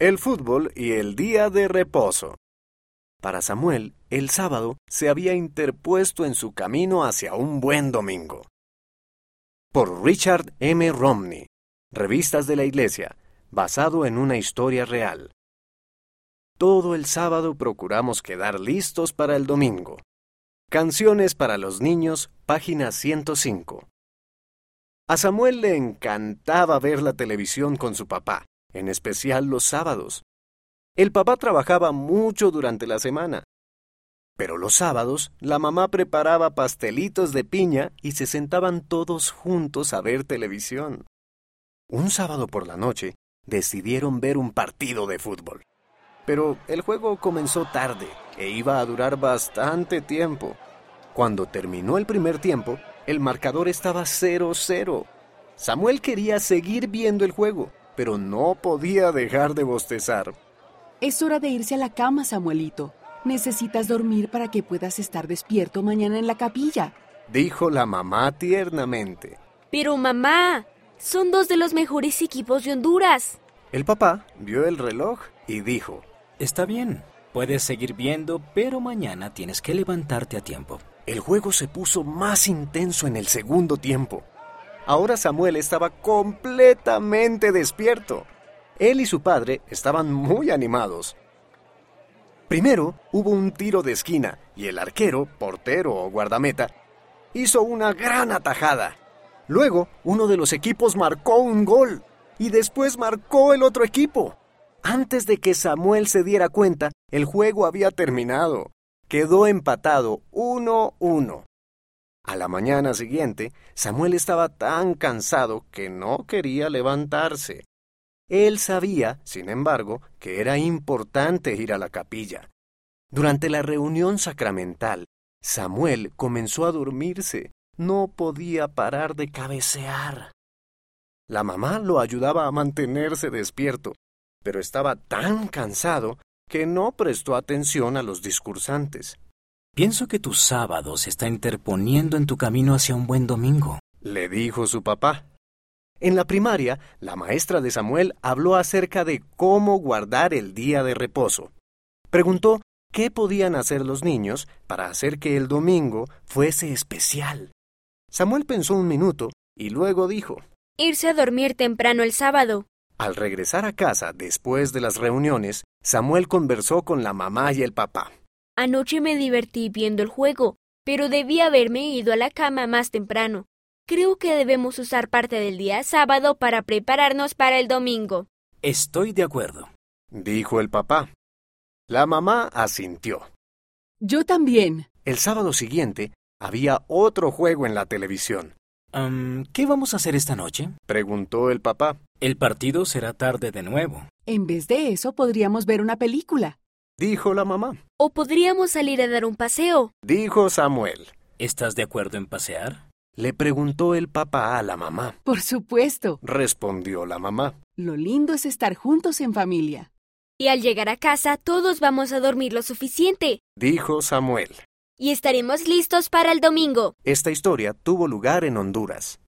el fútbol y el día de reposo. Para Samuel, el sábado se había interpuesto en su camino hacia un buen domingo. Por Richard M. Romney, Revistas de la Iglesia, basado en una historia real. Todo el sábado procuramos quedar listos para el domingo. Canciones para los niños, página 105. A Samuel le encantaba ver la televisión con su papá, en especial los sábados. El papá trabajaba mucho durante la semana. Pero los sábados, la mamá preparaba pastelitos de piña y se sentaban todos juntos a ver televisión. Un sábado por la noche, decidieron ver un partido de fútbol. Pero el juego comenzó tarde e iba a durar bastante tiempo. Cuando terminó el primer tiempo, el marcador estaba 0-0. Samuel quería seguir viendo el juego, pero no podía dejar de bostezar. Es hora de irse a la cama, Samuelito. Necesitas dormir para que puedas estar despierto mañana en la capilla, dijo la mamá tiernamente. Pero mamá, son dos de los mejores equipos de Honduras. El papá vio el reloj y dijo, Está bien, puedes seguir viendo, pero mañana tienes que levantarte a tiempo. El juego se puso más intenso en el segundo tiempo. Ahora Samuel estaba completamente despierto. Él y su padre estaban muy animados. Primero hubo un tiro de esquina y el arquero, portero o guardameta, hizo una gran atajada. Luego, uno de los equipos marcó un gol y después marcó el otro equipo. Antes de que Samuel se diera cuenta, el juego había terminado. Quedó empatado 1-1. A la mañana siguiente, Samuel estaba tan cansado que no quería levantarse. Él sabía, sin embargo, que era importante ir a la capilla. Durante la reunión sacramental, Samuel comenzó a dormirse. No podía parar de cabecear. La mamá lo ayudaba a mantenerse despierto, pero estaba tan cansado que no prestó atención a los discursantes. Pienso que tu sábado se está interponiendo en tu camino hacia un buen domingo, le dijo su papá. En la primaria, la maestra de Samuel habló acerca de cómo guardar el día de reposo. Preguntó qué podían hacer los niños para hacer que el domingo fuese especial. Samuel pensó un minuto y luego dijo irse a dormir temprano el sábado. Al regresar a casa después de las reuniones, Samuel conversó con la mamá y el papá. Anoche me divertí viendo el juego, pero debí haberme ido a la cama más temprano. Creo que debemos usar parte del día sábado para prepararnos para el domingo. Estoy de acuerdo, dijo el papá. La mamá asintió. Yo también. El sábado siguiente había otro juego en la televisión. ¿Qué vamos a hacer esta noche? preguntó el papá. El partido será tarde de nuevo. En vez de eso, podríamos ver una película. Dijo la mamá. O podríamos salir a dar un paseo. Dijo Samuel. ¿Estás de acuerdo en pasear? Le preguntó el papá a la mamá. Por supuesto. Respondió la mamá. Lo lindo es estar juntos en familia. Y al llegar a casa todos vamos a dormir lo suficiente. Dijo Samuel y estaremos listos para el domingo. Esta historia tuvo lugar en Honduras.